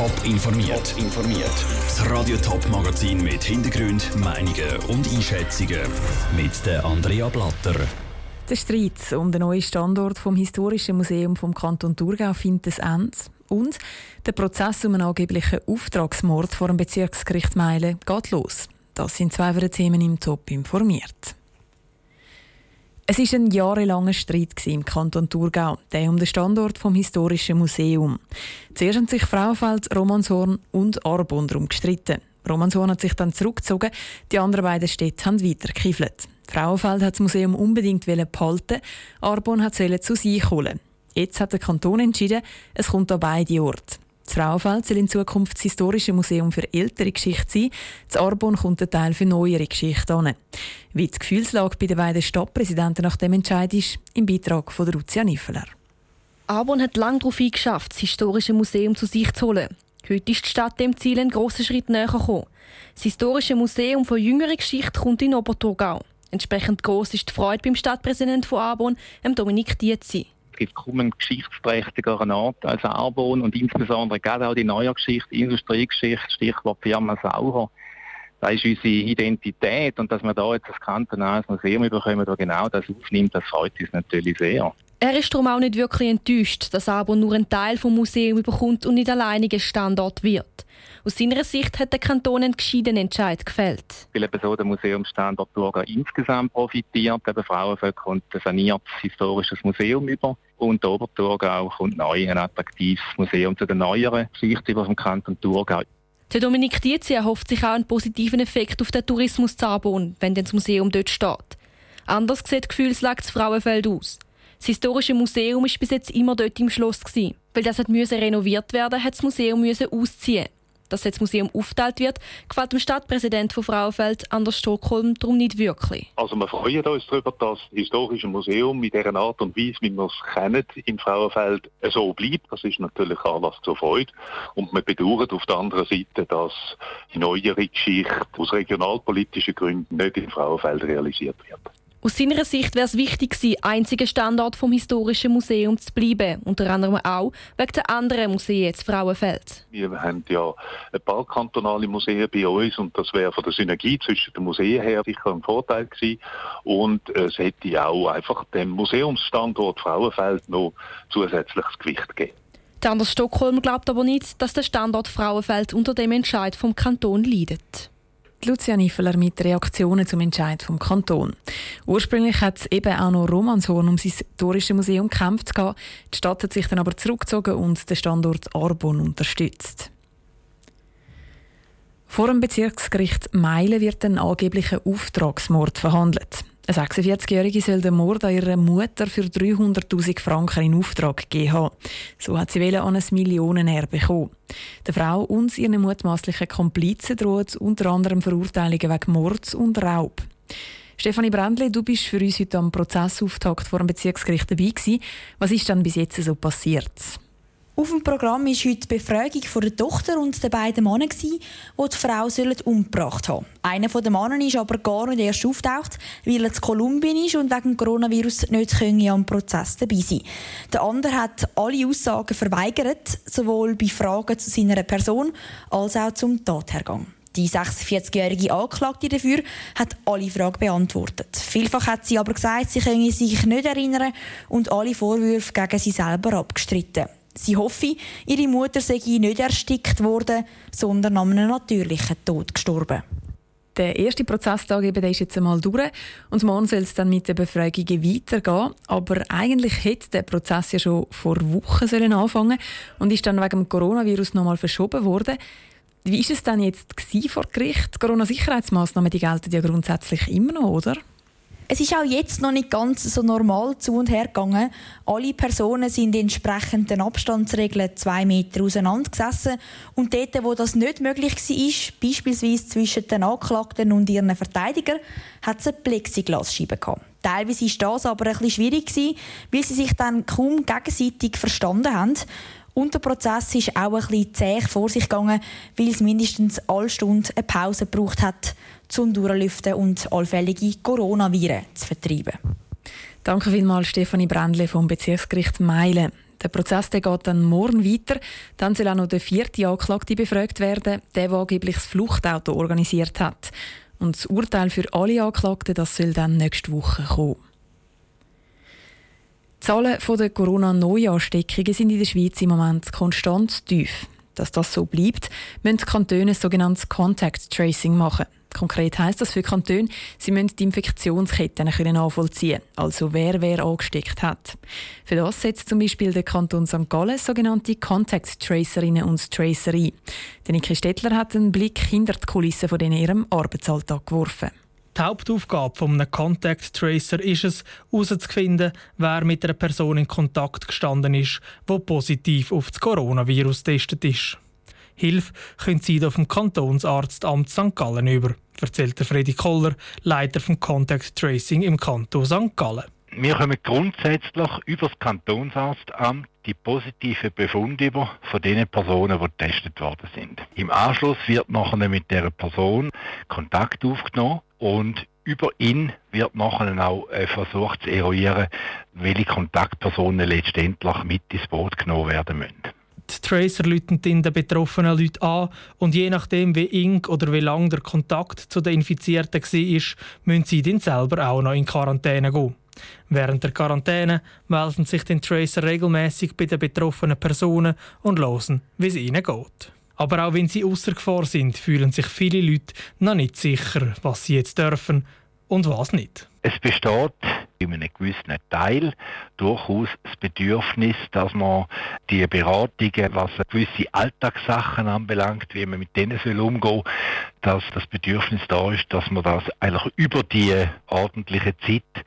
Top informiert. informiert. Das Radio Top Magazin mit Hintergrund, Meinungen und Einschätzungen mit der Andrea Blatter. Der Streit um den neuen Standort vom Historischen Museum vom Kanton Thurgau findet ein Ende. Und der Prozess um einen angeblichen Auftragsmord vor dem Bezirksgericht Meilen geht los. Das sind zwei der Themen im Top informiert. Es war ein jahrelanger Streit im Kanton Thurgau, der um den Standort vom Historischen Museum. Zuerst haben sich Frauenfeld, Romanshorn und Arbon darum gestritten. Romanshorn hat sich dann zurückgezogen, die anderen beiden Städte haben weitergekiffelt. Frauenfeld hat das Museum unbedingt behalten, Arbon hat es zu sich holen. Jetzt hat der Kanton entschieden, es kommt an beide Orte. Das Frauenfeld soll in Zukunft das Historische Museum für ältere Geschichte sein. Das Arbon kommt ein Teil für neuere Geschichte an. Wie die Gefühlslage bei den beiden Stadtpräsidenten nach dem Entscheid ist, im Beitrag von Lucia Niffeler. Arbon hat lange darauf eingeschafft, das Historische Museum zu sich zu holen. Heute ist die Stadt dem Ziel einen grossen Schritt näher gekommen. Das Historische Museum von jüngerer Geschichte kommt in Oberthurgau. Entsprechend groß ist die Freude beim Stadtpräsidenten von Arbon, Dominik Dietzi gibt kaum einen geschichtsträchtigeren Ort als Arbon und insbesondere gerade auch die neue Geschichte, Industriegeschichte, Stichwort Firma Sauer. Das ist unsere Identität und dass wir da jetzt das kantonales Museum bekommen, das genau das aufnimmt, das freut uns natürlich sehr. Er ist darum auch nicht wirklich enttäuscht, dass Arbon nur einen Teil vom Museum bekommt und nicht alleiniger Standort wird. Aus seiner Sicht hat der Kanton einen gescheiten Entscheid gefällt. Weil eben so der Museumsstandort Thurgau insgesamt profitiert. Eben Frauenvölker kommt ein saniertes historisches Museum über. Und der Oberthurgau kommt neu ein attraktives Museum zu den neueren Geschichten vom Kanton Thurgau. Der Dominik Dietzi erhofft sich auch einen positiven Effekt auf den Tourismus zu Arbon, wenn das Museum dort steht. Anders sieht die Gefühlslage zu Frauenfeld aus. Das historische Museum war bis jetzt immer dort im Schloss. Weil das renoviert werden musste, hat das Museum ausziehen dass das Museum aufgeteilt wird, gefällt dem Stadtpräsident von Frauenfeld, Anders Stockholm, darum nicht wirklich. Also wir freuen uns darüber, dass das historische Museum mit dieser Art und Weise, wie wir es kennen, in Frauenfeld so bleibt. Das ist natürlich Anlass zur Freude. Und wir bedauern auf der anderen Seite, dass die neuere Geschichte aus regionalpolitischen Gründen nicht in Frauenfeld realisiert wird. Aus seiner Sicht wäre es wichtig gewesen, einziger Standort vom Historischen Museum zu bleiben, unter anderem auch wegen der anderen Museen zu Frauenfeld. Wir haben ja ein paar kantonale Museen bei uns und das wäre von der Synergie zwischen den Museen her sicher ein Vorteil gewesen. Und es hätte auch einfach dem Museumsstandort Frauenfeld noch zusätzliches Gewicht gegeben. Der Anders Stockholm glaubt aber nicht, dass der Standort Frauenfeld unter dem Entscheid vom Kanton leidet. Lucia Niffeler mit Reaktionen zum Entscheid vom Kanton. Ursprünglich hat es eben auch noch Romanshorn um sein historisches Museum gekämpft. Die Stadt hat sich dann aber zurückgezogen und den Standort Arbon unterstützt. Vor dem Bezirksgericht Meilen wird ein angeblicher Auftragsmord verhandelt. Eine 46-Jährige soll den Mord an ihrer Mutter für 300.000 Franken in Auftrag gegeben haben. So hat sie an ein Millionenerbe bekommen. Der Frau und ihren mutmaßlichen Komplizen droht unter anderem Verurteilungen wegen Mord und Raub. Stefanie Brändli, du bist für uns heute am Prozessauftakt vor dem Bezirksgericht dabei gewesen. Was ist dann bis jetzt so passiert? Auf dem Programm war heute die Befragung von der Tochter und der beiden Männer, die die Frau umgebracht haben Einer der Männer ist aber gar nicht erst auftaucht, weil er in Kolumbien ist und wegen Coronavirus nicht am Prozess dabei sein Der andere hat alle Aussagen verweigert, sowohl bei Fragen zu seiner Person als auch zum Tathergang. Die 46-jährige Anklagte dafür hat alle Fragen beantwortet. Vielfach hat sie aber gesagt, sie könne sich nicht erinnern und alle Vorwürfe gegen sie selber abgestritten. Sie hoffe, ihre Mutter sei nicht erstickt worden, sondern an einem natürlichen Tod gestorben. Der erste Prozesstag eben, der ist jetzt einmal durch und morgen soll es dann mit den Befragungen weitergehen. Aber eigentlich hätte der Prozess ja schon vor Wochen sollen anfangen und ist dann wegen dem Coronavirus nochmal verschoben worden. Wie ist es dann jetzt vor Gericht? Corona-Sicherheitsmaßnahmen gelten ja grundsätzlich immer noch, oder? Es ist auch jetzt noch nicht ganz so normal zu und her gegangen. Alle Personen sind in den Abstandsregeln zwei Meter auseinandergesessen. Und dort, wo das nicht möglich war, beispielsweise zwischen den Anklagten und ihren Verteidigern, hat es eine Plexiglasscheibe gehabt. Teilweise war das aber ein bisschen schwierig, weil sie sich dann kaum gegenseitig verstanden haben. Und der Prozess ist auch ein bisschen zäh vor sich gegangen, weil es mindestens alle Stunde eine Pause gebraucht hat, zum Durchlüften und allfällige Coronaviren zu vertreiben. Danke vielmals Stefanie Brändle vom Bezirksgericht Meilen. Der Prozess der geht dann morgen weiter. Dann soll auch noch der vierte Anklagte befragt werden, der, der angeblich das Fluchtauto organisiert hat. Und das Urteil für alle Anklagten das soll dann nächste Woche kommen. Die Zahlen der Corona-Neuansteckungen sind in der Schweiz im Moment konstant tief. Dass das so bleibt, müssen die Kantone sogenanntes Contact Tracing machen. Konkret heißt das für Kantone, sie müssen die Infektionsketten nachvollziehen, also wer wer angesteckt hat. Für das setzt zum Beispiel der Kanton St. Gallen sogenannte Contact Tracerinnen und Tracer ein. Niki Stettler hat einen Blick hinter die Kulissen von ihrem Arbeitsalltag geworfen. Die Hauptaufgabe eines Contact Tracer ist es, herauszufinden, wer mit einer Person in Kontakt gestanden ist, die positiv auf das Coronavirus getestet ist. Hilfe können Sie auf dem Kantonsarztamt St. Gallen über, erzählt Freddy Koller, Leiter vom Contact Tracing im Kanton St. Gallen. Wir kommen grundsätzlich über das Kantonsarztamt die positiven Befunde über von den Personen, die getestet worden sind. Im Anschluss wird nachher mit der Person Kontakt aufgenommen und über ihn wird nachher auch äh, versucht zu eruieren, welche Kontaktpersonen letztendlich mit ins Boot genommen werden müssen. Die Tracer läuten den betroffenen Leuten an und je nachdem, wie eng oder wie lang der Kontakt zu den Infizierten war, müssen sie dann selber auch noch in Quarantäne gehen. Während der Quarantäne melden sich den Tracer regelmäßig bei den betroffenen Personen und hören, wie es ihnen geht. Aber auch wenn sie außer Gefahr sind, fühlen sich viele Leute noch nicht sicher, was sie jetzt dürfen und was nicht. Es besteht in einem gewissen Teil durchaus das Bedürfnis, dass man die Beratungen, was gewisse Alltagssachen anbelangt, wie man mit denen soll umgehen dass das Bedürfnis da ist, dass man das eigentlich über die ordentliche Zeit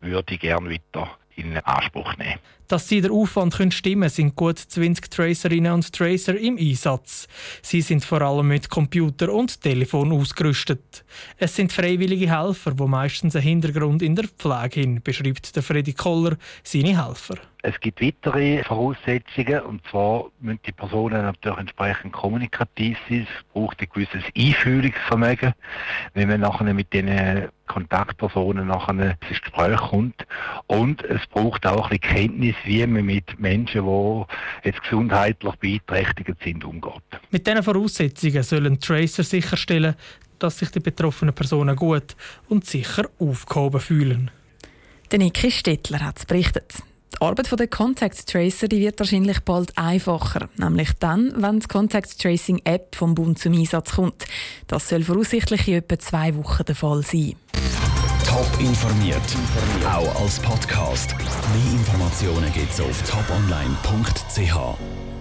würde gerne weiter in Anspruch nehmen. Dass sie der Aufwand können stimmen sind gut 20 Tracerinnen und Tracer im Einsatz. Sie sind vor allem mit Computer und Telefon ausgerüstet. Es sind freiwillige Helfer, die meistens einen Hintergrund in der Pflege haben, beschreibt der Freddy Koller seine Helfer. Es gibt weitere Voraussetzungen, und zwar müssen die Personen natürlich entsprechend kommunikativ sein. Es braucht ein gewisses Einfühlungsvermögen, wenn man nachher mit diesen Kontaktpersonen nachher ins Gespräch kommt. Und es braucht auch ein bisschen Kenntnis, wie man mit Menschen, die jetzt gesundheitlich beeinträchtigt sind, umgeht. Mit diesen Voraussetzungen sollen Tracer sicherstellen, dass sich die betroffenen Personen gut und sicher aufgehoben fühlen. Der Niki Stettler hat es berichtet. Die Arbeit der Contact Tracer die wird wahrscheinlich bald einfacher, nämlich dann, wenn die Contact Tracing App vom Bund zum Einsatz kommt. Das soll voraussichtlich in etwa zwei Wochen der Fall sein. Top informiert, auch als Podcast. Mehr Informationen gibt es auf toponline.ch.